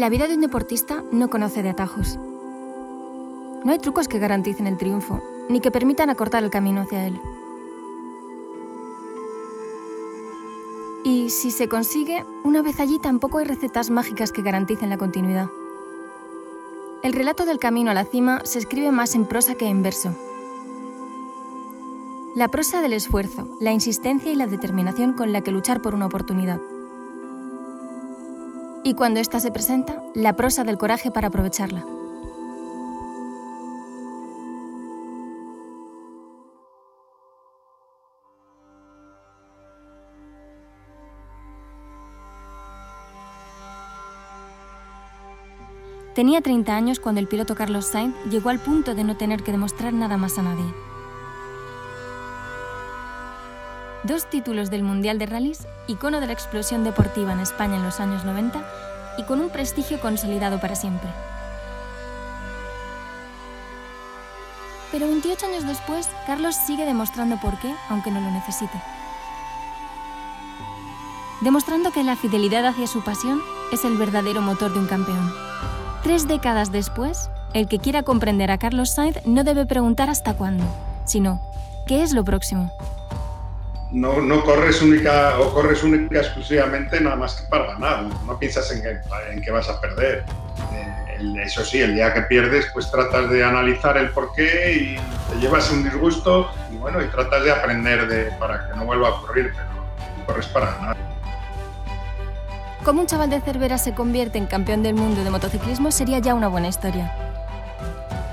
La vida de un deportista no conoce de atajos. No hay trucos que garanticen el triunfo, ni que permitan acortar el camino hacia él. Y si se consigue, una vez allí tampoco hay recetas mágicas que garanticen la continuidad. El relato del camino a la cima se escribe más en prosa que en verso. La prosa del esfuerzo, la insistencia y la determinación con la que luchar por una oportunidad. Y cuando ésta se presenta, la prosa del coraje para aprovecharla. Tenía 30 años cuando el piloto Carlos Sainz llegó al punto de no tener que demostrar nada más a nadie. Dos títulos del Mundial de Rallys, icono de la explosión deportiva en España en los años 90 y con un prestigio consolidado para siempre. Pero 28 años después, Carlos sigue demostrando por qué, aunque no lo necesite. Demostrando que la fidelidad hacia su pasión es el verdadero motor de un campeón. Tres décadas después, el que quiera comprender a Carlos Sainz no debe preguntar hasta cuándo, sino ¿qué es lo próximo? No, no, corres única o corres única exclusivamente nada más que para ganar, no, piensas en que, en que, vas a perder. Eh, eso sí, el día que pierdes, pues tratas de analizar el porqué y te llevas un disgusto y bueno, y tratas de aprender de, para que no vuelva a ocurrir, pero corres para ganar. Como un chaval de Cervera se convierte en campeón del mundo de motociclismo sería ya una buena historia.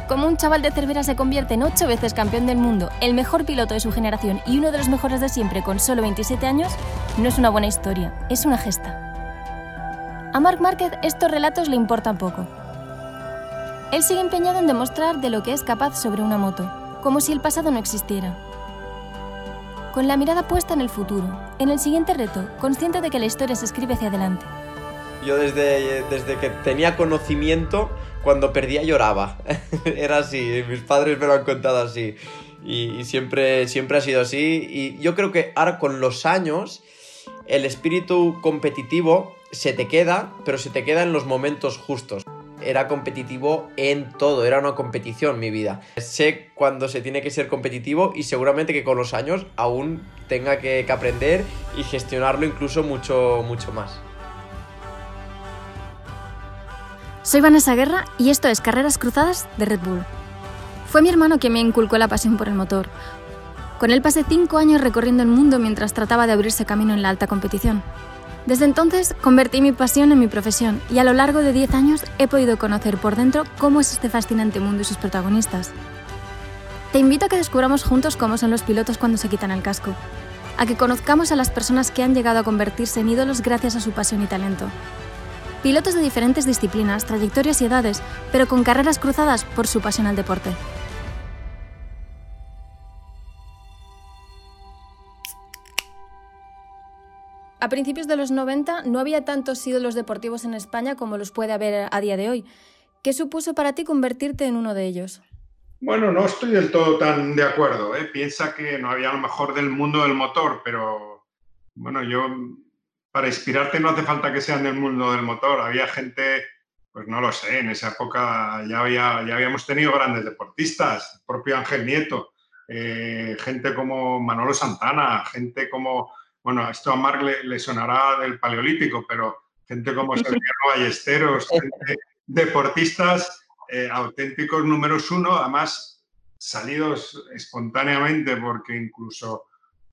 Como un chaval de Cervera se convierte en ocho veces campeón del mundo, el mejor piloto de su generación y uno de los mejores de siempre con solo 27 años, no es una buena historia, es una gesta. A Marc Márquez estos relatos le importan poco. Él sigue empeñado en demostrar de lo que es capaz sobre una moto, como si el pasado no existiera. Con la mirada puesta en el futuro, en el siguiente reto, consciente de que la historia se escribe hacia adelante. Yo desde, desde que tenía conocimiento cuando perdía lloraba. Era así, mis padres me lo han contado así. Y, siempre, siempre ha sido así. Y yo creo que ahora con los años el espíritu competitivo se te queda, pero se te queda en los momentos justos. Era competitivo en todo, era una competición mi vida. Sé cuándo se tiene que ser competitivo y seguramente que con los años aún tenga que, que aprender y gestionarlo incluso mucho, mucho más. Soy Vanessa Guerra y esto es Carreras Cruzadas de Red Bull. Fue mi hermano quien me inculcó la pasión por el motor. Con él pasé cinco años recorriendo el mundo mientras trataba de abrirse camino en la alta competición. Desde entonces convertí mi pasión en mi profesión y a lo largo de 10 años he podido conocer por dentro cómo es este fascinante mundo y sus protagonistas. Te invito a que descubramos juntos cómo son los pilotos cuando se quitan el casco, a que conozcamos a las personas que han llegado a convertirse en ídolos gracias a su pasión y talento, pilotos de diferentes disciplinas, trayectorias y edades, pero con carreras cruzadas por su pasión al deporte. A principios de los 90 no había tantos ídolos deportivos en España como los puede haber a día de hoy. ¿Qué supuso para ti convertirte en uno de ellos? Bueno, no estoy del todo tan de acuerdo. ¿eh? Piensa que no había lo mejor del mundo del motor, pero bueno, yo para inspirarte no hace falta que sean del mundo del motor. Había gente, pues no lo sé, en esa época ya, había, ya habíamos tenido grandes deportistas, el propio Ángel Nieto, eh, gente como Manolo Santana, gente como, bueno, esto a Marc le, sonará del Paleolítico, pero gente como Sergio Ballesteros, deportistas eh, auténticos números uno, además salidos espontáneamente porque incluso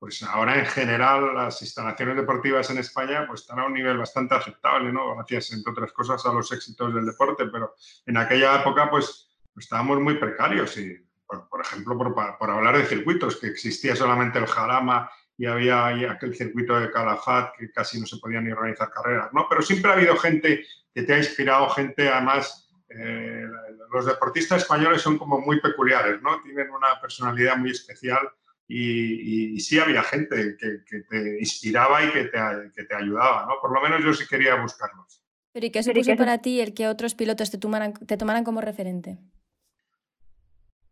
pues ahora en general las instalaciones deportivas en España pues están a un nivel bastante aceptable, ¿no? Gracias, entre otras cosas, a los éxitos del deporte, pero en aquella época pues estábamos muy precarios y, por, ejemplo, por, hablar de circuitos, que existía solamente el Jarama y había aquel circuito de Calafat que casi no se podían ni organizar carreras, ¿no? Pero siempre ha habido gente que te ha inspirado, gente además... Eh, los deportistas españoles son como muy peculiares, ¿no? Tienen una personalidad muy especial y, sí había gente que, te inspiraba y que te, que te, ayudaba, ¿no? Por lo menos yo sí quería buscarlos. ¿Pero y qué supuso para ti el que otros pilotos te tomaran, te tomaran como referente?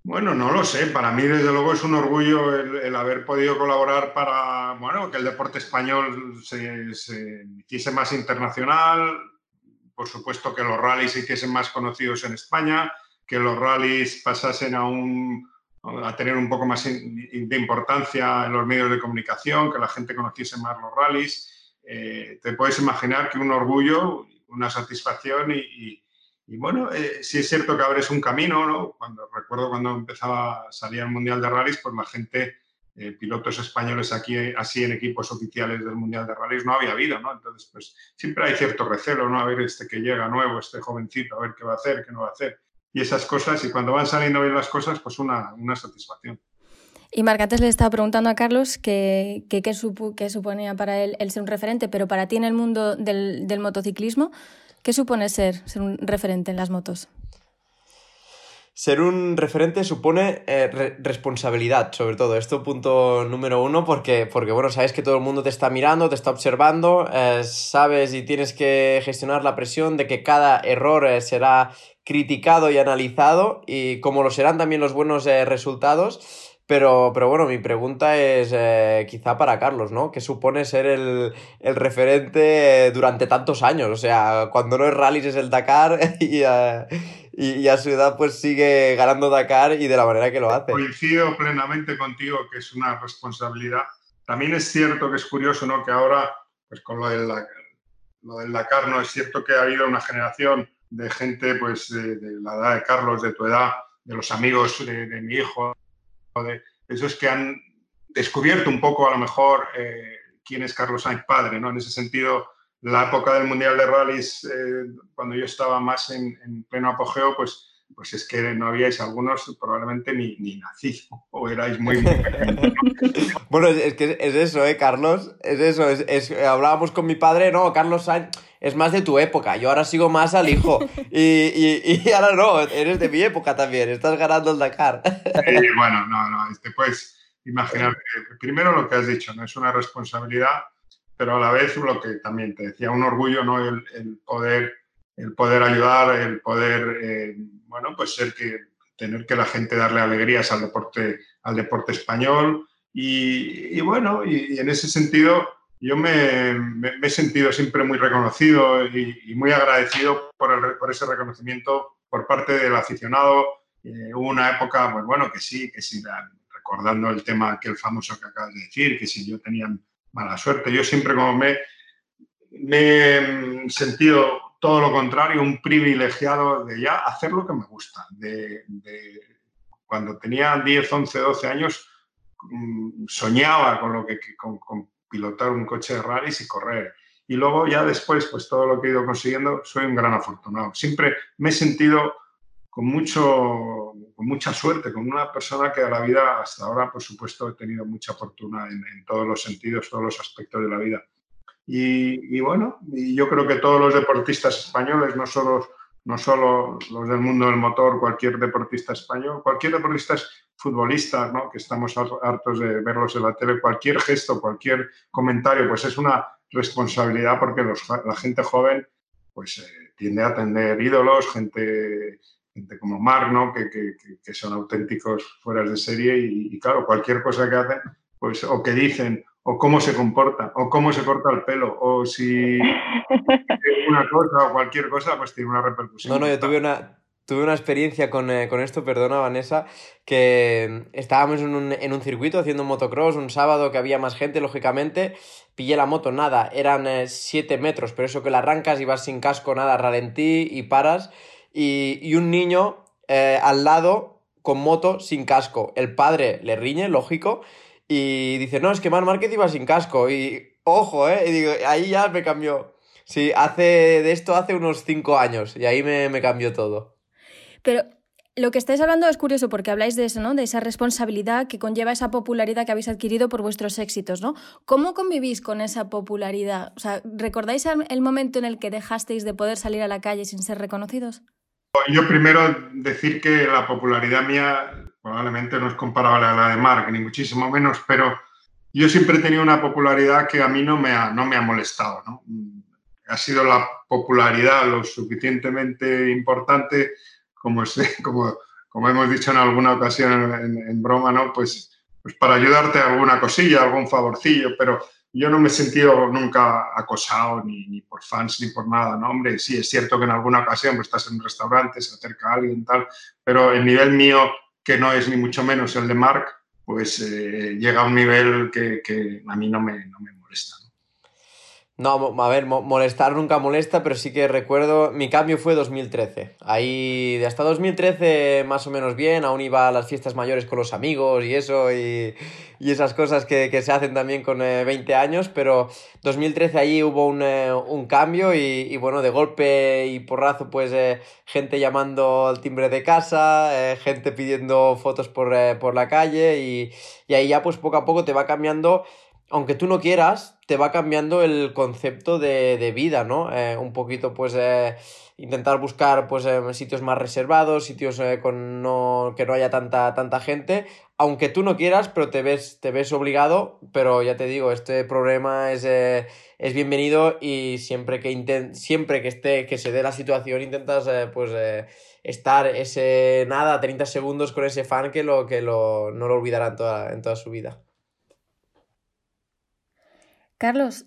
Bueno, no lo sé. Para mí, desde luego, es un orgullo el, haber podido colaborar para bueno, que el deporte español se, se, hiciese más internacional, por supuesto, que los rallies se hiciesen más conocidos en España, que los rallies pasasen a, un, a tener un poco más de importancia en los medios de comunicación, que la gente conociese más los rallies. Eh, te puedes imaginar que un orgullo, una satisfacción y, bueno, eh, sí es cierto que abres un camino, ¿no? Cuando, recuerdo cuando empezaba a salir el Mundial de Rallys, pues la gente eh, pilotos españoles aquí, así en equipos oficiales del Mundial de Rallys, no había habido, ¿no? Entonces, pues siempre hay cierto recelo, ¿no? A ver este que llega nuevo, este jovencito, a ver qué va a hacer, qué no va a hacer. Y esas cosas, y cuando van saliendo bien las cosas, pues una, una satisfacción. Y Marc, antes le estaba preguntando a Carlos qué que, suponía para él el ser un referente, pero para ti en el mundo del, del motociclismo, ¿qué supone ser, ser un referente en las motos? Ser un referente supone eh, responsabilidad, sobre todo. Esto punto número uno, porque, porque, bueno, sabes que todo el mundo te está mirando, te está observando, eh, sabes y tienes que gestionar la presión de que cada error eh, será criticado y analizado, y como lo serán también los buenos resultados. Pero, pero bueno, mi pregunta es quizá para Carlos, ¿no? ¿Qué supone ser el, el referente durante tantos años? O sea, cuando no es rallies es el Dakar y, y, a su edad pues sigue ganando Dakar y de la manera que lo hace. Coincido plenamente contigo que es una responsabilidad. También es cierto que es curioso, ¿no? Que ahora, pues con lo del, lo del Dakar, ¿no? Es cierto que ha habido una generación de gente, pues de, la edad de Carlos, de tu edad, de los amigos de, mi hijo, de esos que han descubierto un poco a lo mejor eh, quién es Carlos Sainz padre, ¿no? En ese sentido, la época del Mundial de Rallys, eh, cuando yo estaba más en, pleno apogeo, pues, pues es que no habíais algunos probablemente ni, ni nacís o erais muy... bueno, es que es eso, ¿eh, Carlos? Es eso, es, hablábamos con mi padre, no, Carlos Sainz es más de tu época, yo ahora sigo más al hijo y, y, ahora no, eres de mi época también, estás ganando el Dakar. bueno, no, no, este, pues imaginar, primero lo que has dicho, no es una responsabilidad pero a la vez lo que también te decía, un orgullo, ¿no? El, poder, el poder ayudar, el poder, eh, bueno, pues ser que, tener que la gente darle alegrías al deporte, al deporte español. Y, bueno, y, en ese sentido yo me, he sentido siempre muy reconocido y, muy agradecido por, ese reconocimiento por parte del aficionado. Eh, hubo una época, pues bueno, que sí, que sí, recordando el tema aquel famoso que acabas de decir, que si yo tenía mala suerte. Yo siempre como me, he sentido todo lo contrario, un privilegiado de ya hacer lo que me gusta. De, cuando tenía 10, 11, 12 años, mm, soñaba con, lo que, con, pilotar un coche de rallies y correr. Y luego ya después, pues todo lo que he ido consiguiendo, soy un gran afortunado. Siempre me he sentido con, mucho, con mucha suerte, con una persona que a la vida hasta ahora, por supuesto, he tenido mucha fortuna en, todos los sentidos, todos los aspectos de la vida. Y, bueno, y yo creo que todos los deportistas españoles, no solo, no solo los del mundo del motor, cualquier deportista español, cualquier deportista futbolista, ¿no? que estamos hartos de verlos en la tele, cualquier gesto, cualquier comentario, pues es una responsabilidad porque la gente joven pues eh, tiende a tener ídolos, gente gente como Mark, ¿no? que, que, que, son auténticos fueras de serie y, claro, cualquier cosa que hacen, pues o que dicen, o cómo se comporta, o cómo se corta el pelo, o si una cosa o cualquier cosa, pues tiene una repercusión. No, no, yo tuve una, tuve una experiencia con, eh, con, esto, perdona Vanessa, que estábamos en un, en un, circuito haciendo motocross un sábado que había más gente, lógicamente, pillé la moto, nada, eran 7 eh, metros, pero eso que la arrancas y vas sin casco, nada, ralentí y paras y, un niño eh, al lado con moto sin casco. El padre le riñe, lógico, y dice, no, es que Mar Márquez iba sin casco. Y ojo, ¿eh? Y digo, ahí ya me cambió. Sí, hace de esto hace unos cinco años y ahí me, me cambió todo. Pero lo que estáis hablando es curioso porque habláis de eso, ¿no? De esa responsabilidad que conlleva esa popularidad que habéis adquirido por vuestros éxitos, ¿no? ¿Cómo convivís con esa popularidad? O sea, ¿recordáis el momento en el que dejasteis de poder salir a la calle sin ser reconocidos? Yo primero decir que la popularidad mía probablemente no es comparable a la de Mark, ni muchísimo menos, pero yo siempre he tenido una popularidad que a mí no me ha, no me ha molestado. ¿no? Ha sido la popularidad lo suficientemente importante, como, como, como hemos dicho en alguna ocasión en, broma, ¿no? pues, pues para ayudarte a alguna cosilla, algún favorcillo, pero, yo no me he sentido nunca acosado ni, por fans ni por nada, ¿no? Sí, es cierto que en alguna ocasión pues, estás en un restaurante, se acerca alguien tal, pero el nivel mío, que no es ni mucho menos el de Mark, pues eh, llega a un nivel que, que a mí no me, no me molesta. No, a ver, molestar nunca molesta, pero sí que recuerdo, mi cambio fue 2013. Ahí, hasta 2013 más o menos bien, aún iba a las fiestas mayores con los amigos y eso, y, y esas cosas que, que, se hacen también con 20 eh, años, pero 2013 ahí hubo un, eh, un cambio y, y, bueno, de golpe y porrazo, pues eh, gente llamando al timbre de casa, gente pidiendo fotos por, por la calle y, y ahí ya pues poco a poco te va cambiando aunque tú no quieras, te va cambiando el concepto de, vida, ¿no? Eh, un poquito, pues, eh, intentar buscar, pues, eh, sitios más reservados, sitios con no, que no haya tanta, tanta gente, aunque tú no quieras, pero te ves, te ves obligado, pero ya te digo, este problema es, es bienvenido y siempre que, siempre que, esté, que se dé la situación intentas, pues, estar ese, nada, 30 segundos con ese fan que, lo, que lo, no lo olvidará toda, en toda su vida. Carlos,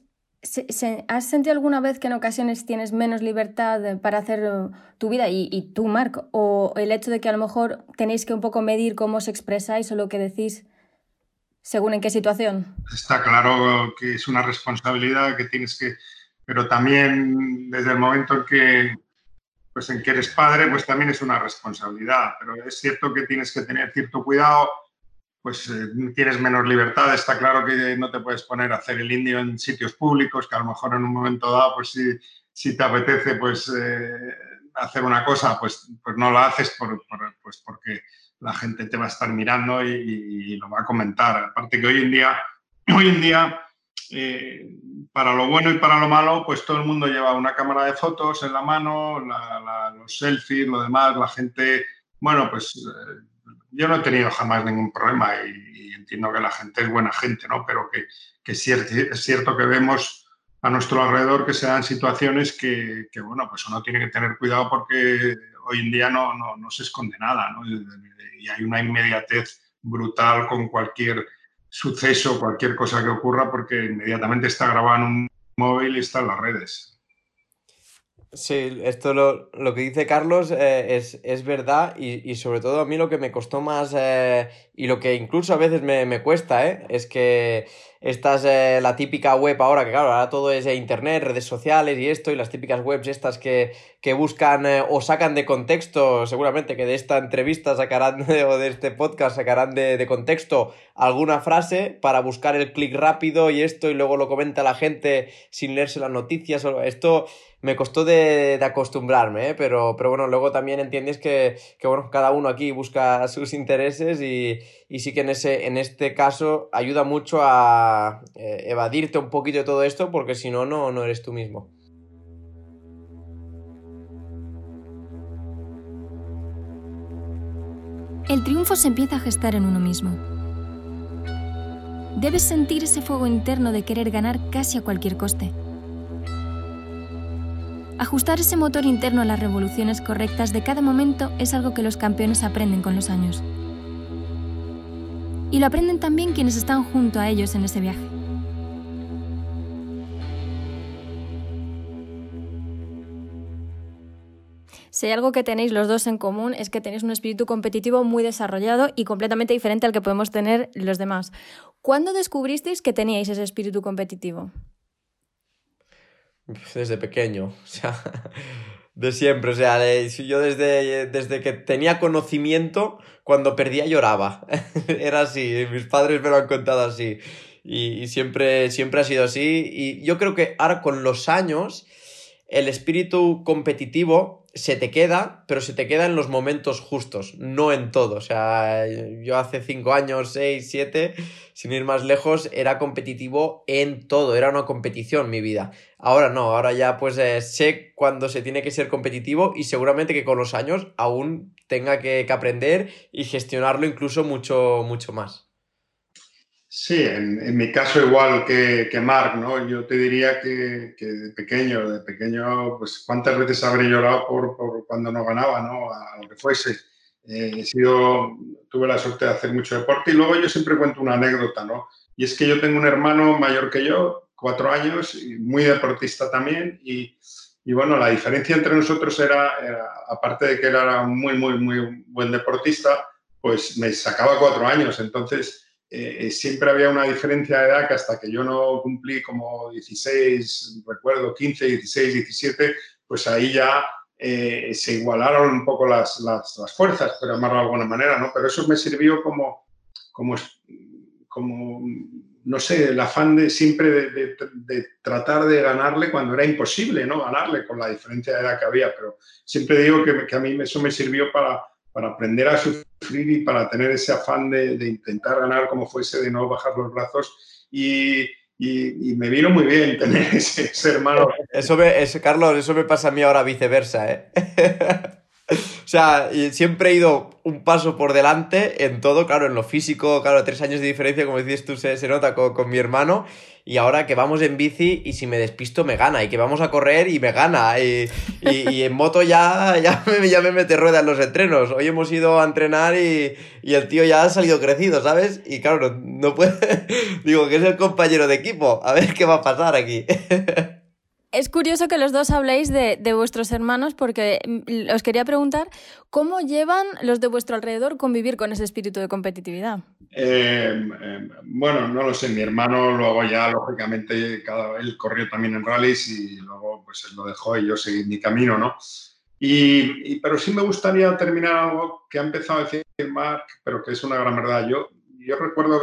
¿has sentido alguna vez que en ocasiones tienes menos libertad para hacer uh, tu vida y, tú, Marc? ¿O el hecho de que a lo mejor tenéis que un poco medir cómo os expresáis o lo que decís según en qué situación? Está claro que es una responsabilidad que tienes que... Pero también desde el momento en que, pues en que eres padre, pues también es una responsabilidad. Pero es cierto que tienes que tener cierto cuidado pues eh, tienes menos libertad. Está claro que no te puedes poner a hacer el indio en sitios públicos, que a lo mejor en un momento dado, pues si, te apetece pues, eh, hacer una cosa, pues, pues no la haces pues porque la gente te va a estar mirando y, lo va a comentar. Aparte que hoy en día, hoy en día eh, para lo bueno y para lo malo, pues todo el mundo lleva una cámara de fotos en la mano, los selfies, lo demás, la gente, bueno, pues yo no he tenido jamás ningún problema y, entiendo que la gente es buena gente, ¿no? Pero que, que es, cierto, que vemos a nuestro alrededor que se dan situaciones que, bueno, pues uno tiene que tener cuidado porque hoy en día no, no, no se esconde nada. Y hay una inmediatez brutal con cualquier suceso, cualquier cosa que ocurra, porque inmediatamente está grabado en un móvil y está en las redes. Sí, esto lo, lo que dice Carlos eh, es, es, verdad y, y, sobre todo a mí lo que me costó más eh, y lo que incluso a veces me, me cuesta eh, es que esta es eh, la típica web ahora, que claro, ahora todo es internet, redes sociales y esto, y las típicas webs estas que, que buscan eh, o sacan de contexto, seguramente que de esta entrevista sacarán o de este podcast sacarán de, de, contexto alguna frase para buscar el clic rápido y esto, y luego lo comenta la gente sin leerse las noticias. Esto me costó de, de acostumbrarme, ¿eh? pero, pero bueno, luego también entiendes que, que, bueno, cada uno aquí busca sus intereses y, y sí que en, ese, en este caso ayuda mucho a eh, evadirte un poquito de todo esto porque si no, no eres tú mismo. El triunfo se empieza a gestar en uno mismo. Debes sentir ese fuego interno de querer ganar casi a cualquier coste. Ajustar ese motor interno a las revoluciones correctas de cada momento es algo que los campeones aprenden con los años y lo aprenden también quienes están junto a ellos en ese viaje. Si hay algo que tenéis los dos en común es que tenéis un espíritu competitivo muy desarrollado y completamente diferente al que podemos tener los demás. ¿Cuándo descubristeis que teníais ese espíritu competitivo? Desde pequeño. O sea, de siempre, o sea, yo desde, desde que tenía conocimiento, cuando perdía lloraba. Era así, mis padres me lo han contado así. Y, y, siempre, siempre ha sido así. Y yo creo que ahora con los años, el espíritu competitivo se te queda, pero se te queda en los momentos justos, no en todo. O sea, yo hace cinco años, seis, siete, sin ir más lejos, era competitivo en todo, era una competición mi vida. Ahora no, ahora ya pues eh, sé cuándo se tiene que ser competitivo y seguramente que con los años aún tenga que, que aprender y gestionarlo incluso mucho, mucho más. Sí, en, mi caso igual que, que Marc, ¿no? Yo te diría que, que, de pequeño, de pequeño, pues cuántas veces habré llorado por, por, cuando no ganaba, ¿no? A lo que fuese. he sido, tuve la suerte de hacer mucho deporte y luego yo siempre cuento una anécdota, ¿no? Y es que yo tengo un hermano mayor que yo, cuatro años, muy deportista también, y, y bueno, la diferencia entre nosotros era, aparte de que él era muy, muy, muy buen deportista, pues me sacaba cuatro años, entonces eh, siempre había una diferencia de edad que hasta que yo no cumplí como 16, recuerdo, 15, 16, 17, pues ahí ya eh, se igualaron un poco las, las, las, fuerzas, pero llamarlo de alguna manera, ¿no? Pero eso me sirvió como, como, como no sé, el afán de siempre de, de, tratar de ganarle cuando era imposible, ¿no? Ganarle con la diferencia de edad que había, pero siempre digo que, que a mí eso me sirvió para, para aprender a sufrir y para tener ese afán de, de intentar ganar como fuese, de no bajar los brazos y, y, me vino muy bien tener ese, hermano. Eso me, Carlos, eso me pasa a mí ahora viceversa, ¿eh? o sea, siempre he ido un paso por delante en todo, claro, en lo físico, claro, tres años de diferencia, como dices tú, se, nota con, mi hermano. Y ahora que vamos en bici y si me despisto me gana, y que vamos a correr y me gana, y, en moto ya, ya, me, ya me mete rueda en los entrenos. Hoy hemos ido a entrenar y, el tío ya ha salido crecido, ¿sabes? Y claro, no, no puede. Digo que es el compañero de equipo, a ver qué va a pasar aquí. Es curioso que los dos habléis de, vuestros hermanos porque mm, os quería preguntar cómo llevan los de vuestro alrededor convivir con ese espíritu de competitividad. Em, em, bueno, no lo sé, mi hermano luego ya lógicamente cada, él corrió también en rallies y luego pues él lo dejó y yo seguí mi camino, ¿no? Y, pero sí me gustaría terminar algo que ha empezado a decir Mark, pero que es una gran verdad. Yo, yo recuerdo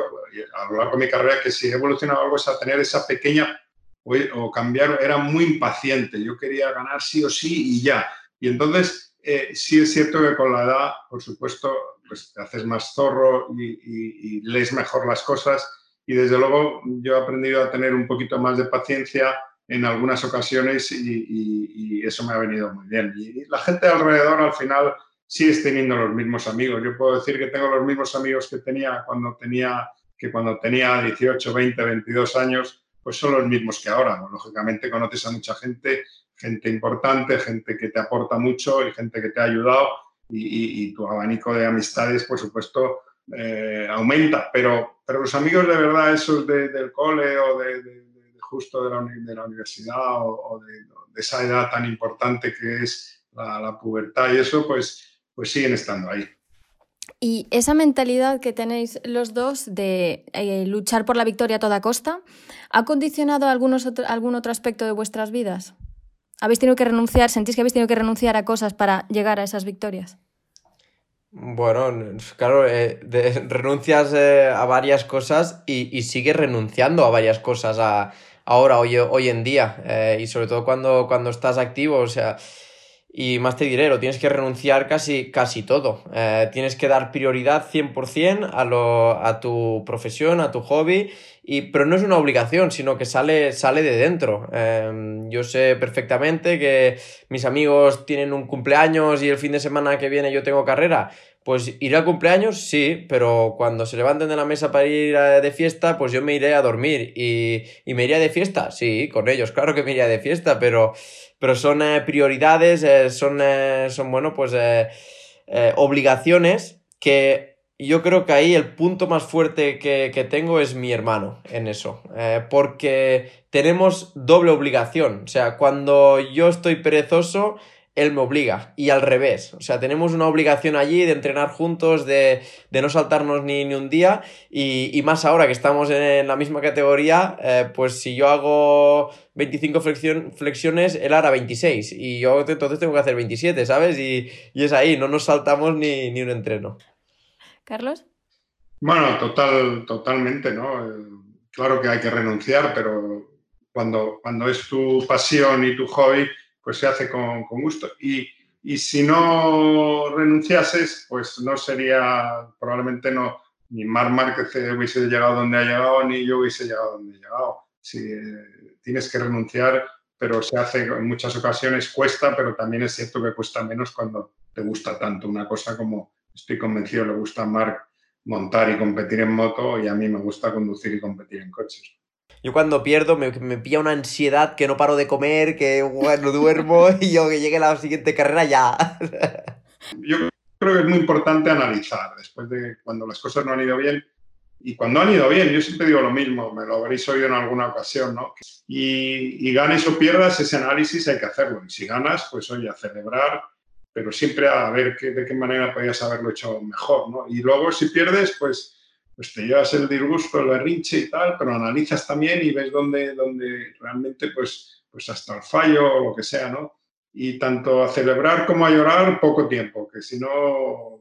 a lo largo de mi carrera que si he evolucionado algo es a tener esa pequeña o, cambiar, era muy impaciente, yo quería ganar sí o sí y ya. Y entonces eh, sí es cierto que con la edad, por supuesto, pues te haces más zorro y, lees mejor las cosas y desde luego yo he aprendido a tener un poquito más de paciencia en algunas ocasiones y, eso me ha venido muy bien. Y la gente alrededor al final sigues teniendo los mismos amigos. Yo puedo decir que tengo los mismos amigos que tenía cuando tenía, que cuando tenía 18, 20, 22 años pues son los mismos que ahora. Lógicamente conoces a mucha gente, gente importante, gente que te aporta mucho y gente que te ha ayudado y, tu abanico de amistades, por supuesto, eh, aumenta. Pero, pero los amigos de verdad, esos del cole o de, justo de la, de la universidad o, de, esa edad tan importante que es la, la pubertad y eso, pues, pues siguen estando ahí. Y esa mentalidad que tenéis los dos de eh, luchar por la victoria a toda costa, ¿ha condicionado algunos algún otro aspecto de vuestras vidas? ¿Habéis tenido que renunciar, sentís que habéis tenido que renunciar a cosas para llegar a esas victorias? Bueno, claro, eh, renuncias eh, a varias cosas y, y, sigues renunciando a varias cosas ahora, hoy, hoy en día. y sobre todo cuando, cuando estás activo, o sea, y más te diré, lo tienes que renunciar casi, casi todo. Eh, tienes que dar prioridad 100% a, lo, a tu profesión, a tu hobby, y, pero no es una obligación, sino que sale, sale de dentro. Em, yo sé perfectamente que mis amigos tienen un cumpleaños y el fin de semana que viene yo tengo carrera. Pues iré al cumpleaños, sí, pero cuando se levanten de la mesa para ir de fiesta, pues yo me iré a dormir. ¿Y, y me iré de fiesta? Sí, con ellos, claro que me iré de fiesta, pero pero son eh, prioridades, eh, son, eh, son, bueno, pues obligaciones que yo creo que ahí el punto más fuerte que, que tengo es mi hermano en eso, porque tenemos doble obligación, o sea, cuando yo estoy perezoso, él me obliga. Y al revés. O sea, tenemos una obligación allí de entrenar juntos, de, no saltarnos ni, un día. Y, más ahora que estamos en la misma categoría, eh, pues si yo hago 25 flexiones, él hará 26. Y yo entonces tengo que hacer 27, ¿sabes? Y, es ahí, no nos saltamos ni, un entreno. Carlos. Bueno, total, totalmente, ¿no? Eh, claro que hay que renunciar, pero cuando, cuando es tu pasión y tu hobby pues se hace con, gusto. Y, si no renunciases, pues no sería, probablemente no, ni Mar Márquez hubiese llegado donde ha llegado, ni yo hubiese llegado donde he llegado. Si, eh, tienes que renunciar, pero se hace en muchas ocasiones, cuesta, pero también es cierto que cuesta menos cuando te gusta tanto una cosa como, estoy convencido, le gusta a Marc montar y competir en moto y a mí me gusta conducir y competir en coches. Yo cuando pierdo me, me pilla una ansiedad que no paro de comer, que bueno, duermo y yo que llegue la siguiente carrera ya. Yo creo que es muy importante analizar después de cuando las cosas no han ido bien y cuando han ido bien, yo siempre digo lo mismo, me lo habréis oído en alguna ocasión, ¿no? Y, y ganes o pierdas, ese análisis hay que hacerlo. Y si ganas, pues oye, a celebrar, pero siempre a ver de qué manera podías haberlo hecho mejor, ¿no? Y luego si pierdes, pues, pues te llevas el disgusto, el berrinche y tal, pero analizas también y ves dónde, dónde realmente, pues, pues hasta el fallo o lo que sea, ¿no? Y tanto a celebrar como a llorar, poco tiempo, que si no,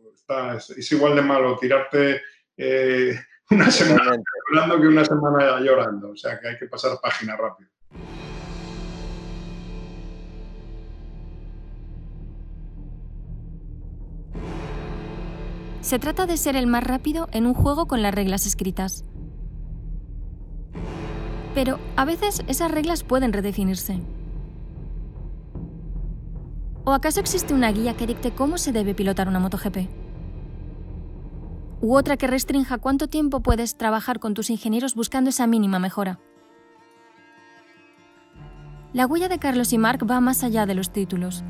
es, igual de malo tirarte... Eh, una semana llorando que una semana llorando. O sea que hay que pasar página rápido. Se trata de ser el más rápido en un juego con las reglas escritas. Pero a veces esas reglas pueden redefinirse. ¿O acaso existe una guía que dicte cómo se debe pilotar una MotoGP? u otra que restrinja cuánto tiempo puedes trabajar con tus ingenieros buscando esa mínima mejora. La huella de Carlos y Mark va más allá de los títulos.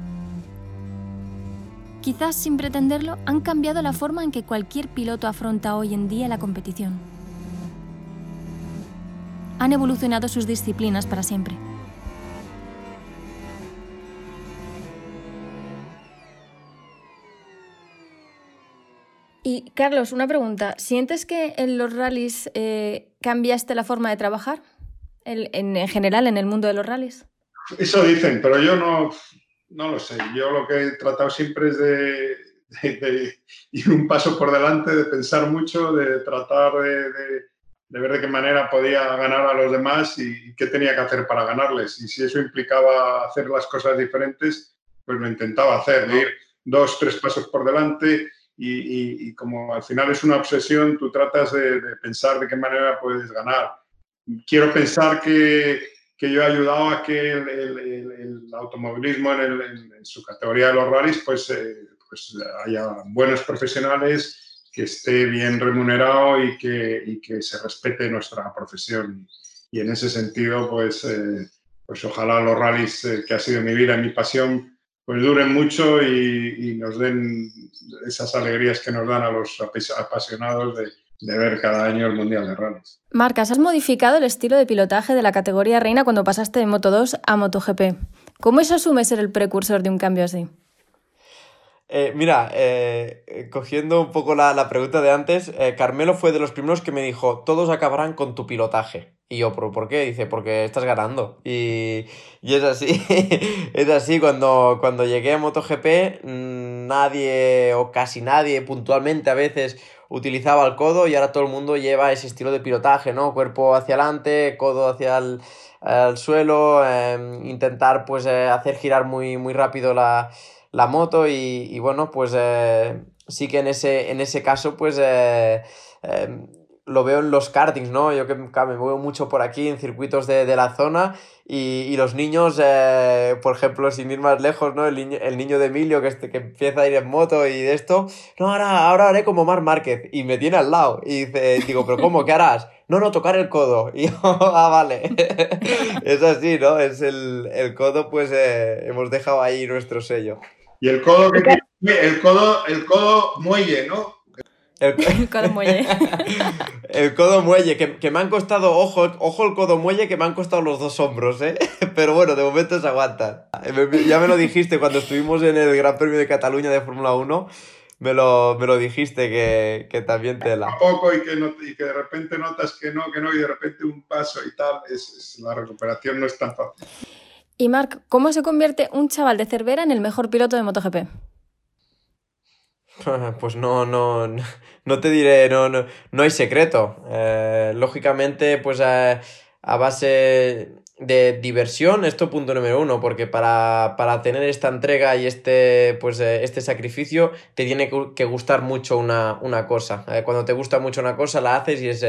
Quizás sin pretenderlo, han cambiado la forma en que cualquier piloto afronta hoy en día la competición. Han evolucionado sus disciplinas para siempre. Y Carlos, una pregunta. ¿Sientes que en los rallies eh, cambiaste la forma de trabajar? en, general, en el mundo de los rallies. Eso dicen, pero yo no, no lo sé. Yo lo que he tratado siempre es de, ir un paso por delante, de pensar mucho, de tratar de, ver de qué manera podía ganar a los demás y, qué tenía que hacer para ganarles. Y si eso implicaba hacer las cosas diferentes, pues lo intentaba hacer, ir dos, tres pasos por delante y, como al final es una obsesión, tú tratas de, pensar de qué manera puedes ganar. Quiero pensar que, que yo he ayudado a que el, automovilismo en, su categoría de los rallies pues, eh, pues haya buenos profesionales, que esté bien remunerado y que, y que se respete nuestra profesión. Y en ese sentido, pues, eh, pues ojalá los rallies, eh, que ha sido mi vida, mi pasión, pues duren mucho y, nos den esas alegrías que nos dan a los apasionados de, ver cada año el Mundial de Rallys. Marcas, has modificado el estilo de pilotaje de la categoría reina cuando pasaste de Moto 2 a MotoGP. ¿Cómo eso asume ser el precursor de un cambio así? Eh, mira, eh, cogiendo un poco la, pregunta de antes, eh, Carmelo fue de los primeros que me dijo, todos acabarán con tu pilotaje. Y yo, ¿por qué? Dice, porque estás ganando. Y, es así, es así, cuando, cuando llegué a MotoGP, mm, nadie o casi nadie puntualmente a veces utilizaba el codo y ahora todo el mundo lleva ese estilo de pilotaje, ¿no? Cuerpo hacia adelante, codo hacia el, suelo, em, intentar pues eh, hacer girar muy, muy rápido la, moto y, bueno, pues eh, sí que en ese, en ese caso pues... Lo veo en los kartings, ¿no? Yo que me muevo mucho por aquí en circuitos de, la zona y, los niños, eh, por ejemplo, sin ir más lejos, ¿no? El niño, el niño de Emilio que, este, que empieza a ir en moto y de esto, no, ahora, ahora haré como Mar Márquez y me tiene al lado y dice, digo, pero ¿cómo? ¿Qué harás? No, no, tocar el codo. Y yo, ah, vale. es así, ¿no? Es el, codo, pues eh, hemos dejado ahí nuestro sello. Y el codo, que, el codo, el codo muelle, ¿no? El, codo muelle. el codo muelle, que, me han costado, ojo, ojo el codo muelle, que me han costado los dos hombros, ¿eh? Pero bueno, de momento se aguantan. Ya me lo dijiste cuando estuvimos en el Gran Premio de Cataluña de Fórmula 1. Me lo, me lo dijiste que, que también te la. poco y que, y que de repente notas que no, que no, y de repente un paso y tal, es, la recuperación no es tan fácil. Y Marc, ¿cómo se convierte un chaval de Cervera en el mejor piloto de MotoGP? Pues no, no, no te diré, no, no, no hay secreto. Eh, lógicamente, pues a, base de diversión, esto punto número uno, porque para, tener esta entrega y este, pues, eh, este sacrificio te tiene que gustar mucho una, cosa. Eh, cuando te gusta mucho una cosa la haces y es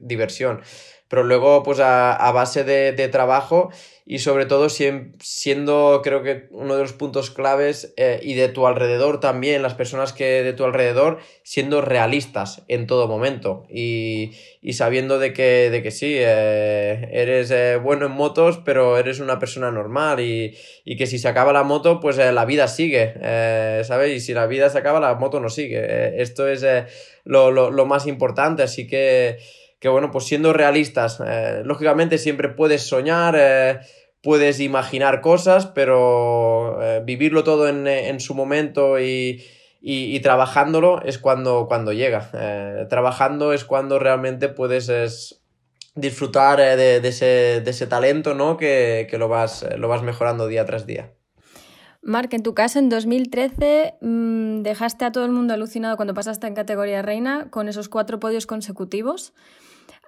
diversión. Pero luego pues a, base de, trabajo y sobre todo siendo creo que uno de los puntos claves eh, y de tu alrededor también, las personas que de tu alrededor, siendo realistas en todo momento y, sabiendo de que, de que sí, eh, eres eh, bueno en motos, pero eres una persona normal y, que si se acaba la moto, pues la vida sigue, ¿sabes? Y si la vida se acaba, la moto no sigue. esto es lo, lo más importante, así que que bueno, pues siendo realistas, eh, lógicamente siempre puedes soñar, eh, puedes imaginar cosas, pero eh, vivirlo todo en, su momento y, trabajándolo es cuando, cuando llega. trabajando es cuando realmente puedes disfrutar de, ese, talento, ¿no? Que, lo, vas, lo vas mejorando día tras día. Marc, en tu caso, en 2013 mm, dejaste a todo el mundo alucinado cuando pasaste en categoría reina con esos cuatro podios consecutivos.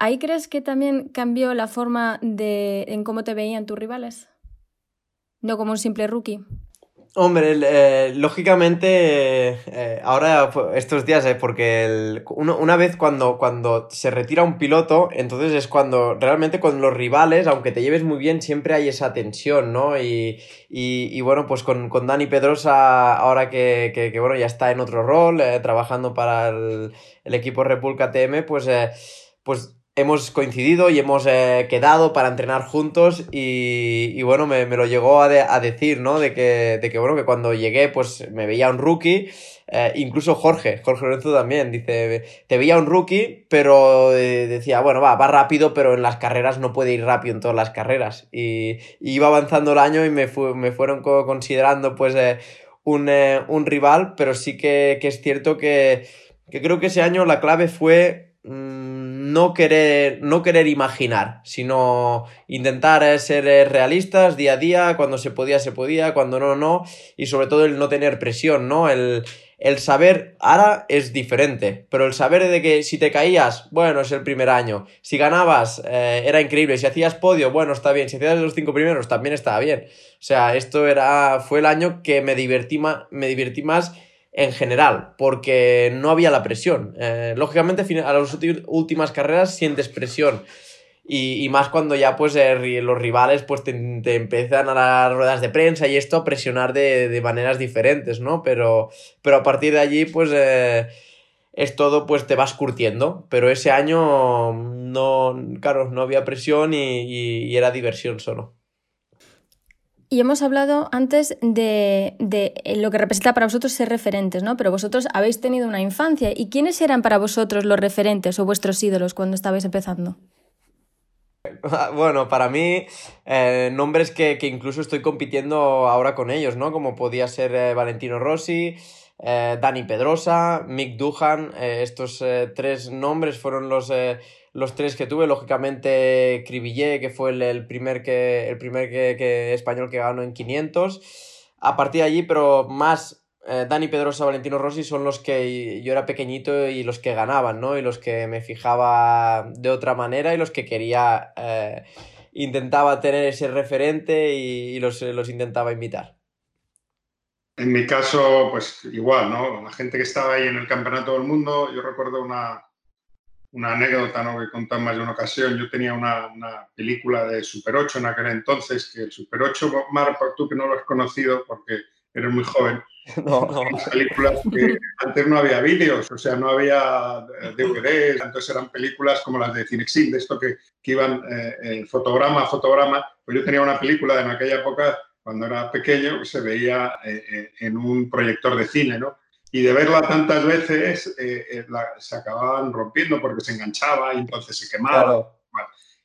¿Ahí crees que también cambió la forma de en cómo te veían tus rivales? No como un simple rookie. Hombre, eh, lógicamente, eh, ahora estos días, eh, porque una vez cuando, cuando se retira un piloto, entonces es cuando realmente con los rivales, aunque te lleves muy bien, siempre hay esa tensión, ¿no? Y, y, bueno, pues con, con, Dani Pedrosa, ahora que, que, bueno, ya está en otro rol, trabajando para el, el equipo Repulca TM, pues, pues hemos coincidido y hemos eh, quedado para entrenar juntos y, bueno, me, lo llegó a, decir, ¿no? De que, de que, bueno, que cuando llegué pues me veía un rookie, eh, incluso Jorge, Jorge Lorenzo también, dice, te veía un rookie, pero eh, decía, bueno, va, va rápido, pero en las carreras no puede ir rápido en todas las carreras. Y, iba avanzando el año y me, me fueron considerando pues un, un, rival, pero sí que, que es cierto que, que creo que ese año la clave fue Mm, no querer, no querer imaginar, sino intentar eh, ser eh, realistas día a día, cuando se podía, se podía, cuando no, no, y sobre todo el no tener presión, ¿no? El, el saber ahora es diferente, pero el saber de que si te caías, bueno, es el primer año, si ganabas, eh, era increíble, si hacías podio, bueno, está bien, si hacías los cinco primeros, también estaba bien. O sea, esto era, fue el año que me divertí, me divertí más en general, porque no había la presión. Eh, lógicamente, a las últimas carreras sientes presión. Y, más cuando ya pues eh, los rivales pues te, empiezan a las ruedas de prensa y esto a presionar de, maneras diferentes, ¿no? Pero, pero a partir de allí pues eh, es todo pues te vas curtiendo. Pero ese año no, claro, no había presión y era diversión solo. Y hemos hablado antes de, lo que representa para vosotros ser referentes, ¿no? Pero vosotros habéis tenido una infancia. ¿Y quiénes eran para vosotros los referentes o vuestros ídolos cuando estabais empezando? Bueno, para mí, eh, nombres que, incluso estoy compitiendo ahora con ellos, ¿no? Como podía ser eh, Valentino Rossi, eh, Dani Pedrosa, Mick Duhan. estos tres nombres fueron los los tres que tuve, lógicamente Cribillé, que fue el, primer, que, el primer que, español que ganó en 500. A partir de allí, pero más eh, Dani Pedrosa, Valentino Rossi son los que yo era pequeñito y los que ganaban, ¿no? Y los que me fijaba de otra manera y los que quería, eh, intentaba tener ese referente y, los, los intentaba invitar. En mi caso, pues igual, ¿no? La gente que estaba ahí en el Campeonato del Mundo, yo recuerdo una, una anécdota ¿no? que he contado más de una ocasión. Yo tenía una, una, película de Super 8 en aquel entonces, que el Super 8, Mar, tú que no lo has conocido porque eres muy joven, no, no. películas que antes no había vídeos, o sea, no había DVDs, entonces eran películas como las de Cinexin, de esto que, que iban eh, eh, fotograma a fotograma. Pues yo tenía una película en aquella época, cuando era pequeño, se veía eh, en un proyector de cine, ¿no? Y de verla tantas veces eh, eh, se acababan rompiendo porque se enganchaba y entonces se quemaba.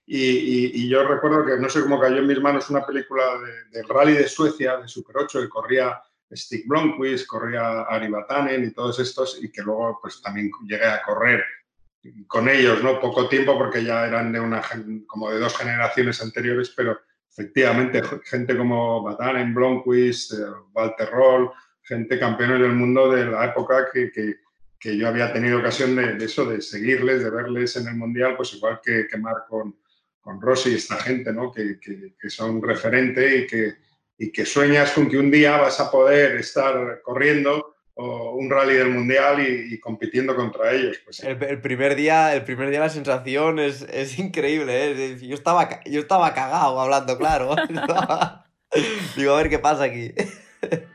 Y, yo recuerdo que no sé cómo cayó en mis manos una película de, Rally de Suecia, de Super 8, que corría Stig Blomqvist, corría Ari Batanen y todos estos, y que luego pues también llegué a correr con ellos, ¿no? Poco tiempo porque ya eran de una como de dos generaciones anteriores, pero efectivamente gente como Batanen, Blomqvist, eh, Walter Roll, gente campeones del mundo de la época que, que, que yo había tenido ocasión de, eso, de seguirles, de verles en el Mundial, pues igual que, que Mar con, con Rossi y esta gente, ¿no? Que, que, son referente y que, y que sueñas con que un día vas a poder estar corriendo un rally del mundial y, compitiendo contra ellos. Pues, el, primer día, el primer día la sensación es, increíble. ¿eh? Yo, estaba, yo estaba cagado hablando, claro. Digo, a ver qué pasa aquí.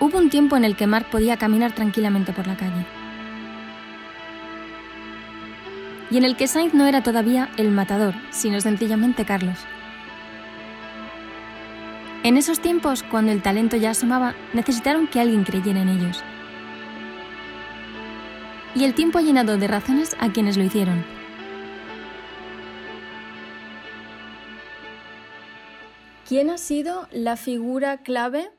Hubo un tiempo en el que Mark podía caminar tranquilamente por la calle. Y en el que Sainz no era todavía el matador, sino sencillamente Carlos. En esos tiempos, cuando el talento ya asomaba, necesitaron que alguien creyera en ellos. Y el tiempo ha llenado de razones a quienes lo hicieron. ¿Quién ha sido la figura clave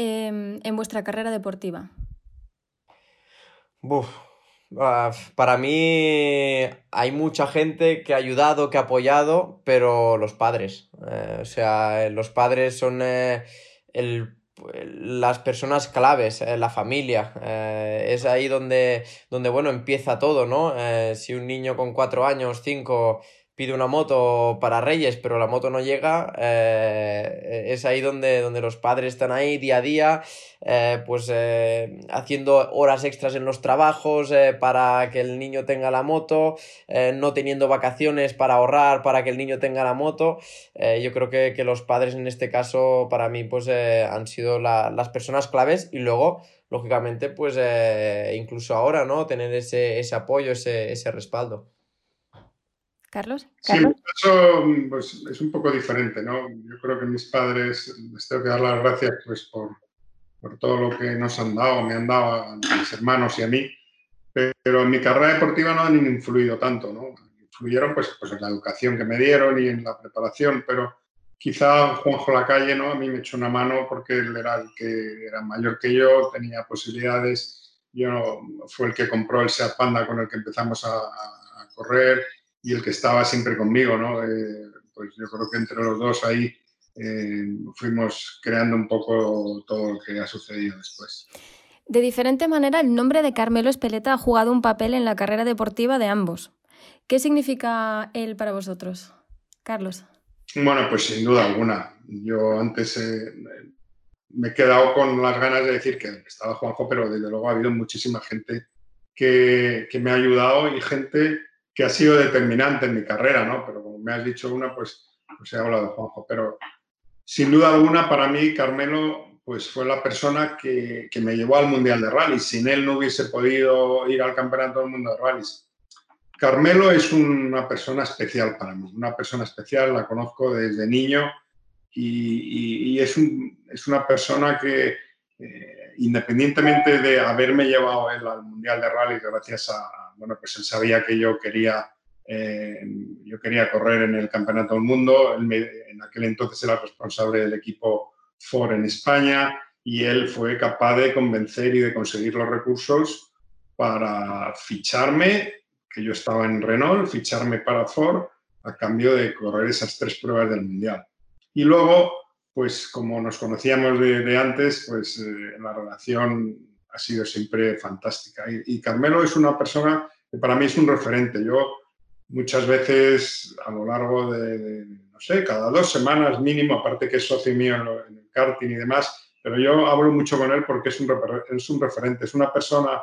em, en vuestra carrera deportiva? Ah, para mí hay mucha gente que ha ayudado, que ha apoyado, pero los padres. Eh, o sea, los padres son eh, las personas claves, eh, la familia. es ahí donde, donde, bueno, empieza todo, ¿no? si un niño con cuatro años, cinco pide una moto para Reyes, pero la moto no llega, eh, es ahí donde, donde los padres están ahí día a día, eh, pues eh, haciendo horas extras en los trabajos para que el niño tenga la moto, no teniendo vacaciones para ahorrar para que el niño tenga la moto. yo creo que, los padres en este caso para mí pues han sido las personas claves y luego lógicamente pues incluso ahora, ¿no? Tener ese, ese apoyo, ese, ese respaldo. Carlos. Sí, eso pues, es un poco diferente, ¿no? Yo creo que mis padres, les tengo que dar las gracias pues, por, por todo lo que nos han dado, me han dado a mis hermanos y a mí, pero en mi carrera deportiva no han influido tanto, ¿no? Influyeron pues, pues en la educación que me dieron y en la preparación, pero quizá Juanjo Lacalle, ¿no? A mí me echó una mano porque él era el que era mayor que yo, tenía posibilidades, yo fue el que compró el Seat Panda con el que empezamos a, a correr, y el que estaba siempre conmigo, ¿no? Eh, pues yo creo que entre los dos ahí eh, fuimos creando un poco todo lo que ha sucedido después. De diferente manera, el nombre de Carmelo Espeleta ha jugado un papel en la carrera deportiva de ambos. ¿Qué significa él para vosotros? Carlos. Bueno, pues sin duda alguna. Yo antes eh, me he quedado con las ganas de decir que estaba Juanjo, pero desde luego ha habido muchísima gente que, que me ha ayudado y gente que ha sido determinante en mi carrera, ¿no? Pero como me has dicho una, pues, pues he hablado de Juanjo. Pero sin duda alguna, para mí, Carmelo, pues fue la persona que, que me llevó al Mundial de Rallys. Sin él no hubiese podido ir al Campeonato del Mundo de Rallys. Carmelo es una persona especial para mí, una persona especial, la conozco desde niño y, y, es, un, es, una persona que, eh, independientemente de haberme llevado él al Mundial de Rallys gracias a, bueno, pues él sabía que yo quería, eh, yo quería correr en el Campeonato del Mundo. en aquel entonces era responsable del equipo Ford en España y él fue capaz de convencer y de conseguir los recursos para ficharme, que yo estaba en Renault, ficharme para Ford a cambio de correr esas tres pruebas del Mundial. Y luego, pues como nos conocíamos de, antes, pues eh, la relación ha sido siempre fantástica. Y, Carmelo es una persona que para mí es un referente. Yo muchas veces a lo largo de, no sé, cada dos semanas mínimo, aparte que es socio mío en, el karting y demás, pero yo hablo mucho con él porque es un, es un referente, es una persona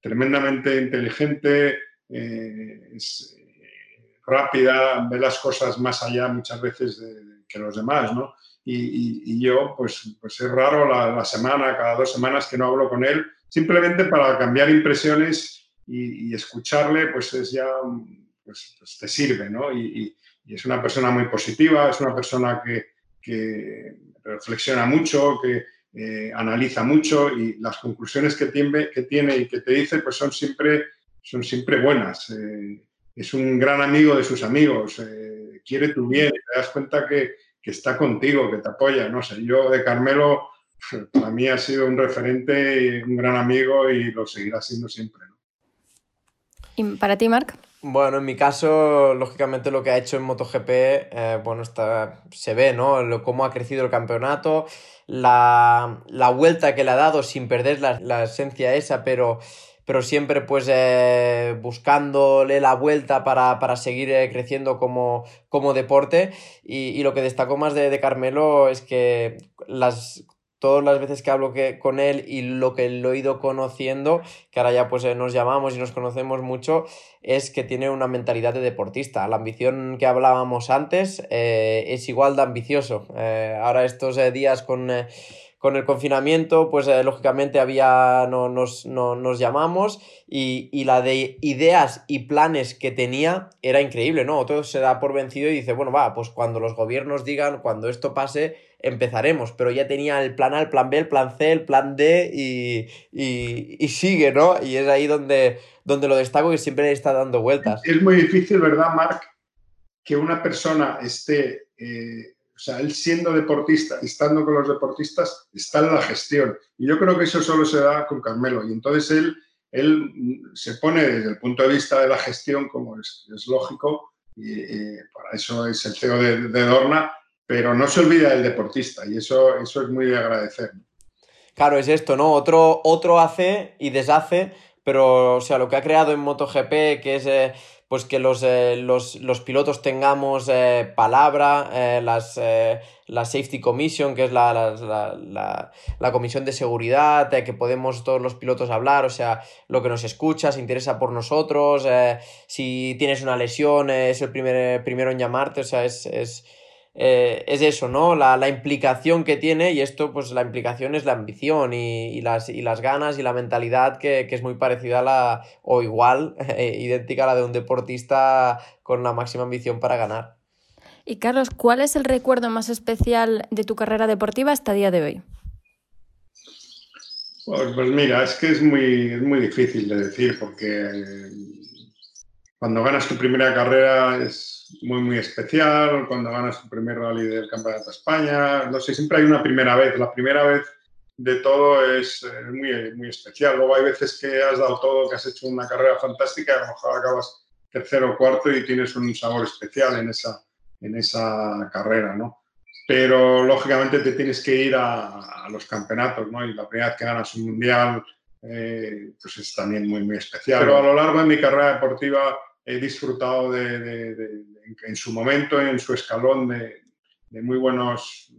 tremendamente inteligente, eh, es eh, rápida, ve las cosas más allá muchas veces que los demás, ¿no? Y, yo, pues, pues es raro la, semana, cada dos semanas que no hablo con él, simplemente para cambiar impresiones y, escucharle, pues es ya, pues, pues te sirve, ¿no? Y, es una persona muy positiva, es una persona que, que reflexiona mucho, que eh, analiza mucho y las conclusiones que tiene, que tiene y que te dice, pues son siempre, son siempre buenas. Eh, es un gran amigo de sus amigos, eh, quiere tu bien, te das cuenta que, que está contigo, que te apoya. No sé, yo de Carmelo, para mí ha sido un referente y un gran amigo y lo seguirá siendo siempre. ¿Y para ti, Marc? Bueno, en mi caso, lógicamente lo que ha hecho en MotoGP, eh, bueno, está, se ve, ¿no? cómo ha crecido el campeonato, la, vuelta que le ha dado sin perder la, la esencia esa, pero pero siempre pues eh, buscándole la vuelta para, seguir eh, creciendo como, como deporte. Y, lo que destaco más de, de Carmelo es que las todas las veces que hablo que, con él y lo que lo he ido conociendo, que ahora ya pues eh, nos llamamos y nos conocemos mucho, es que tiene una mentalidad de deportista. La ambición que hablábamos antes eh, es igual de ambicioso. Eh, ahora estos días con con el confinamiento, pues lógicamente había, no, nos, no, nos llamamos y, y, la de ideas y planes que tenía era increíble, ¿no? Todo se da por vencido y dice, bueno, va, pues cuando los gobiernos digan, cuando esto pase, empezaremos, pero ya tenía el plan A, el plan B, el plan C, el plan D y, sigue, ¿no? Y es ahí donde, donde lo destaco que siempre está dando vueltas. Es muy difícil, ¿verdad, Marc? Que una persona esté, eh, o sea, él siendo deportista, estando con los deportistas, está en la gestión. Y yo creo que eso solo se da con Carmelo. Y entonces él, él se pone desde el punto de vista de la gestión, como es, lógico, y, para eso es el CEO de, Dorna, pero no se olvida del deportista y eso, eso es muy de agradecer. Claro, es esto, ¿no? Otro, otro hace y deshace, pero o sea, lo que ha creado en MotoGP, que es eh, pues que los, eh, los, pilotos tengamos eh, palabra, las, la Safety Commission, que es la, la, la comisión de seguridad, que podemos todos los pilotos hablar, o sea, lo que nos escucha, se interesa por nosotros, si tienes una lesión, es el primer, primero en llamarte, o sea, es, es eh, es eso, ¿no? La, implicación que tiene y esto, pues la implicación es la ambición y, las, y las, ganas y la mentalidad que, es muy parecida a la, o igual, eh, idéntica a la de un deportista con la máxima ambición para ganar. Y Carlos, ¿cuál es el recuerdo más especial de tu carrera deportiva hasta el día de hoy? Pues, pues mira, es que es muy, es muy difícil de decir porque cuando ganas tu primera carrera es muy, muy especial, cuando ganas tu primer rally del Campeonato de España, no sé, siempre hay una primera vez. La primera vez de todo es eh, muy, muy especial. Luego hay veces que has dado todo, que has hecho una carrera fantástica a lo mejor acabas tercero o cuarto y tienes un sabor especial en esa, en esa carrera, ¿no? Pero lógicamente te tienes que ir a, los campeonatos, ¿no? Y la primera vez que ganas un mundial, eh, pues es también muy, muy especial. Pero a lo largo de mi carrera deportiva he disfrutado de, en su momento, en su escalón, de, muy buenos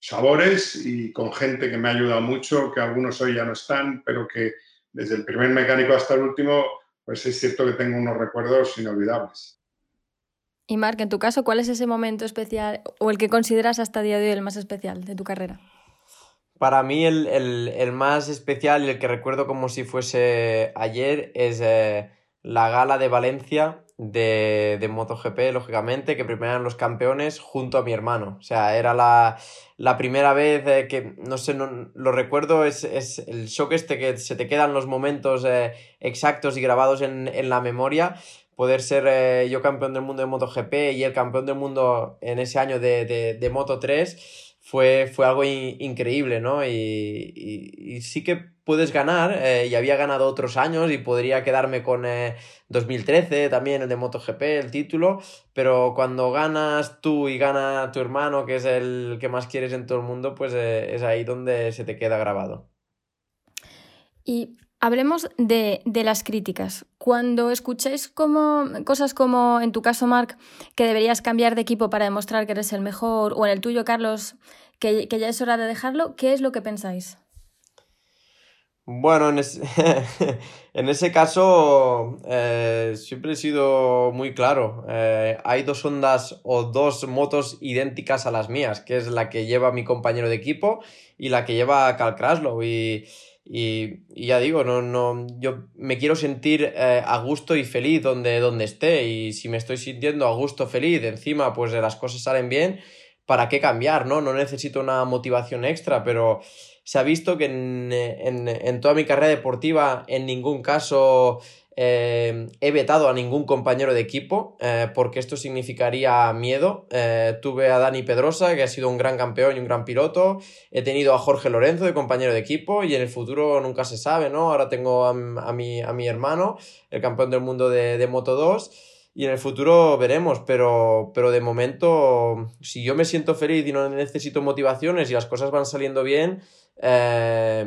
sabores y con gente que me ha ayudado mucho, que algunos hoy ya no están, pero que desde el primer mecánico hasta el último, pues es cierto que tengo unos recuerdos inolvidables. Y Marc, en tu caso, ¿cuál es ese momento especial o el que consideras hasta el día de hoy el más especial de tu carrera? Para mí el, más especial y el que recuerdo como si fuese ayer es... Eh, la gala de Valencia de, de MotoGP, lógicamente, que premiaron los campeones junto a mi hermano. O sea, era la, primera vez eh, que, no sé, no, lo recuerdo, es, el shock este que se te quedan los momentos eh, exactos y grabados en, la memoria. Poder ser eh, yo campeón del mundo de MotoGP y el campeón del mundo en ese año de, de, de Moto 3 fue, fue algo increíble, ¿no? Y, sí que puedes ganar, eh, y había ganado otros años y podría quedarme con 2013 eh, también, el de MotoGP, el título, pero cuando ganas tú y gana tu hermano, que es el que más quieres en todo el mundo, pues eh, es ahí donde se te queda grabado. Y Hablemos de, las críticas. Cuando escucháis como, cosas como, en tu caso, Marc, que deberías cambiar de equipo para demostrar que eres el mejor, o en el tuyo, Carlos, que, ya es hora de dejarlo, ¿qué es lo que pensáis? Bueno, en, ese caso eh, siempre he sido muy claro. Eh, hay dos ondas o dos motos idénticas a las mías, que es la que lleva mi compañero de equipo y la que lleva Cal Kraslow. Y y, ya digo, no, no, yo me quiero sentir eh, a gusto y feliz donde, donde esté. Y si me estoy sintiendo a gusto, feliz, encima pues las cosas salen bien, ¿para qué cambiar? No, no necesito una motivación extra, pero se ha visto que en, en, en toda mi carrera deportiva en ningún caso eh, he vetado a ningún compañero de equipo eh, porque esto significaría miedo. Eh, tuve a Dani Pedrosa, que ha sido un gran campeón y un gran piloto. He tenido a Jorge Lorenzo de compañero de equipo y en el futuro nunca se sabe, ¿no? Ahora tengo a, mi, a mi, hermano, el campeón del mundo de, de Moto 2 y en el futuro veremos, pero, pero de momento, si yo me siento feliz y no necesito motivaciones y las cosas van saliendo bien, eh,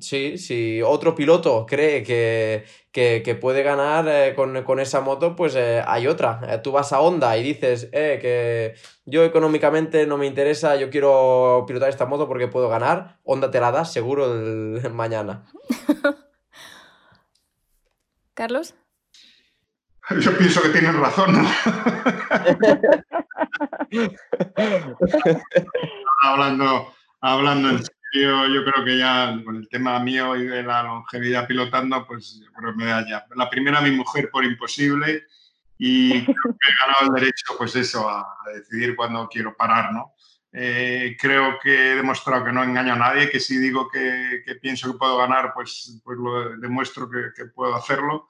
Sí, si otro piloto cree que, que, puede ganar eh, con, esa moto, pues eh, hay otra. Tú vas a Honda y dices que yo económicamente no me interesa, yo quiero pilotar esta moto porque puedo ganar. Honda te la da seguro mañana. Carlos. Yo pienso que tienes razón. hablando, hablando en yo creo que ya con el tema mío y de la longevidad pilotando, pues yo creo que me da ya. La primera, mi mujer por imposible y creo que he ganado el derecho, pues eso, a, decidir cuándo quiero parar, ¿no? Eh, creo que he demostrado que no engaño a nadie, que si digo que, que pienso que puedo ganar, pues, pues lo demuestro que, que, puedo hacerlo,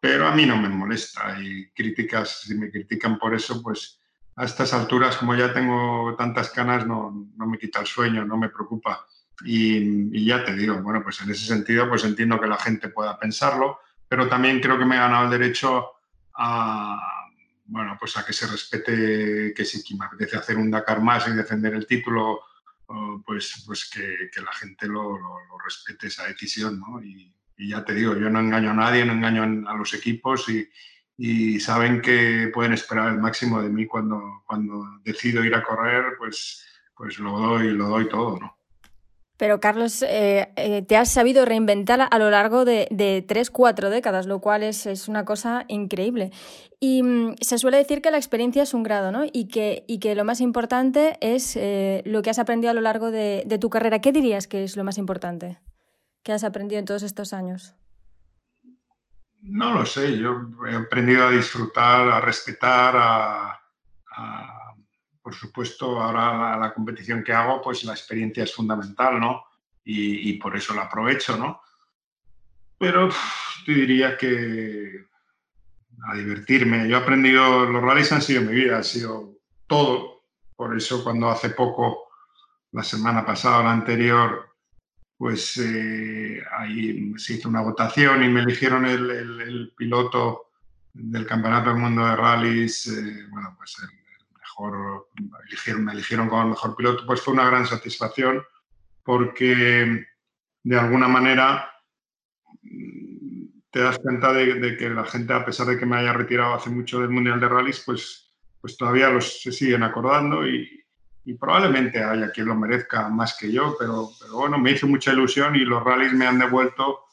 pero a mí no me molesta y críticas, si me critican por eso, pues a estas alturas, como ya tengo tantas canas, no, no me quita el sueño, no me preocupa. Y, ya te digo, bueno, pues en ese sentido, pues entiendo que la gente pueda pensarlo, pero también creo que me he ganado el derecho a, bueno, pues a que se respete, que si me apetece hacer un Dakar más y defender el título, pues, pues que, la gente lo, respete esa decisión, ¿no? Y, ya te digo, yo no engaño a nadie, no engaño a los equipos y, y saben que pueden esperar el máximo de mí cuando, cuando decido ir a correr, pues, pues lo doy, lo doy todo, ¿no? Pero Carlos, eh, eh, te has sabido reinventar a lo largo de, tres, cuatro décadas, lo cual es, una cosa increíble. Y mm, se suele decir que la experiencia es un grado, ¿no? Y que, y que lo más importante es eh, lo que has aprendido a lo largo de, de, tu carrera. ¿Qué dirías que es lo más importante que has aprendido en todos estos años? No lo sé, yo he aprendido a disfrutar, a respetar, a por supuesto, ahora la, competición que hago, pues la experiencia es fundamental, ¿no? Y, por eso la aprovecho, ¿no? Pero te diría que a divertirme. Yo he aprendido, los rallies han sido mi vida, ha sido todo. Por eso cuando hace poco, la semana pasada, la anterior, pues eh, ahí se hizo una votación y me eligieron el, piloto del Campeonato del Mundo de Rallies, eh, bueno, pues el, eligieron, me eligieron como el mejor piloto, pues fue una gran satisfacción porque de alguna manera te das cuenta de, que la gente, a pesar de que me haya retirado hace mucho del Mundial de Rallys, pues, pues todavía los se siguen acordando y, probablemente haya quien lo merezca más que yo, pero, pero, bueno, me hizo mucha ilusión y los rallies me han devuelto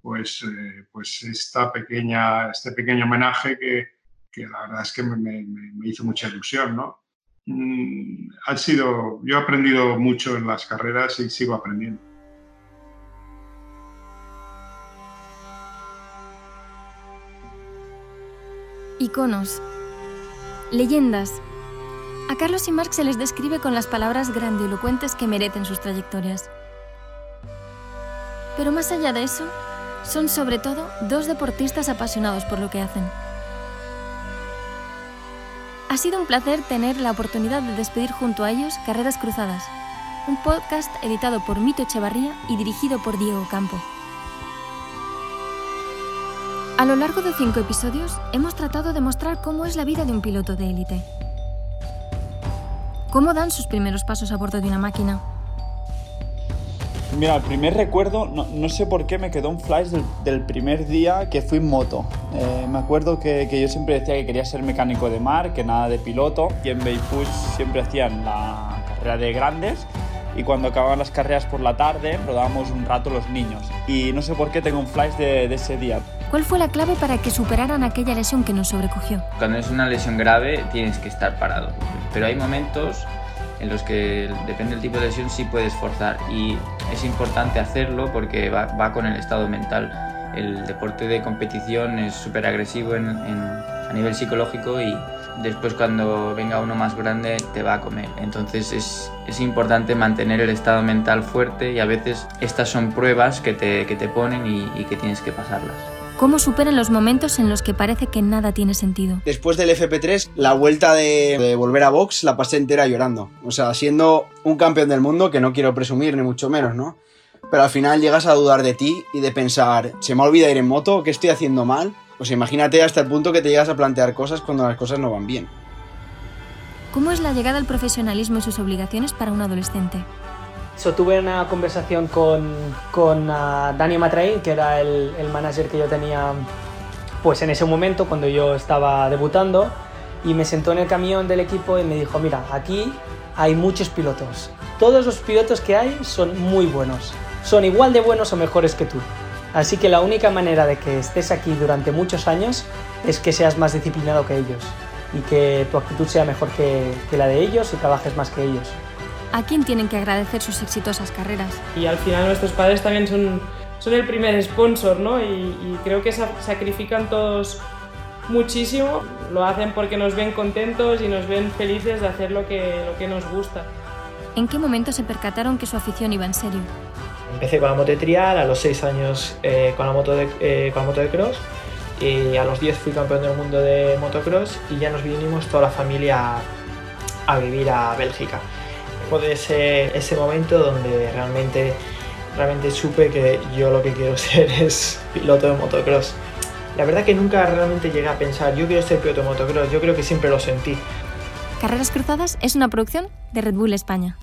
pues, eh, pues esta pequeña, este pequeño homenaje que, que la verdad es que me, hizo mucha ilusión, ¿no? Mm, sido, yo he aprendido mucho en las carreras y sigo aprendiendo. Iconos. Leyendas. A Carlos y Marx se les describe con las palabras grandilocuentes que merecen sus trayectorias. Pero más allá de eso, son sobre todo dos deportistas apasionados por lo que hacen. Ha sido un placer tener la oportunidad de despedir junto a ellos Carreras Cruzadas, un podcast editado por Mito Echevarría y dirigido por Diego Campo. A lo largo de cinco episodios hemos tratado de mostrar cómo es la vida de un piloto de élite. Cómo dan sus primeros pasos a bordo de una máquina, Mira, el primer recuerdo, no, sé por qué me quedó un flash del, primer día que fui en moto. Eh, me acuerdo que, yo siempre decía que quería ser mecánico de mar, que nada de piloto. Y en Baypush siempre hacían la carrera de grandes y cuando acababan las carreras por la tarde rodábamos un rato los niños. Y no sé por qué tengo un flash de, de ese día. ¿Cuál fue la clave para que superaran aquella lesión que nos sobrecogió? Cuando es una lesión grave tienes que estar parado, pero hay momentos en los que depende del tipo de lesión sí puedes forzar y es importante hacerlo porque va, con el estado mental. El deporte de competición es súper agresivo a nivel psicológico y después cuando venga uno más grande te va a comer. Entonces es, es importante mantener el estado mental fuerte y a veces estas son pruebas que te, que te ponen y que tienes que pasarlas cómo superan los momentos en los que parece que nada tiene sentido. Después del FP3, la vuelta de, volver a box la pasé entera llorando. O sea, siendo un campeón del mundo, que no quiero presumir ni mucho menos, ¿no? Pero al final llegas a dudar de ti y de pensar, ¿se me olvida ir en moto? ¿Qué estoy haciendo mal? Pues imagínate hasta el punto que te llegas a plantear cosas cuando las cosas no van bien. ¿Cómo es la llegada al profesionalismo y sus obligaciones para un adolescente? So, tuve una conversación con, con uh, Dani Matraín, que era el, el manager que yo tenía pues en ese momento cuando yo estaba debutando y me sentó en el camión del equipo y me dijo, mira, aquí hay muchos pilotos. Todos los pilotos que hay son muy buenos. Son igual de buenos o mejores que tú. Así que la única manera de que estés aquí durante muchos años es que seas más disciplinado que ellos y que tu actitud sea mejor que, que la de ellos y trabajes más que ellos. ¿A quién tienen que agradecer sus exitosas carreras? Y al final nuestros padres también son, son el primer sponsor, ¿no? Y, y creo que sacrifican todos muchísimo, lo hacen porque nos ven contentos y nos ven felices de hacer lo que, lo que nos gusta. ¿En qué momento se percataron que su afición iba en serio? Empecé con la moto de trial, a los 6 años eh, con, la moto de, eh, con la moto de cross y a los 10 fui campeón del mundo de motocross y ya nos vinimos toda la familia a, a vivir a Bélgica. Fue ese, ese momento donde realmente, realmente supe que yo lo que quiero ser es piloto de motocross. La verdad que nunca realmente llegué a pensar, yo quiero ser piloto de motocross, yo creo que siempre lo sentí. Carreras Cruzadas es una producción de Red Bull España.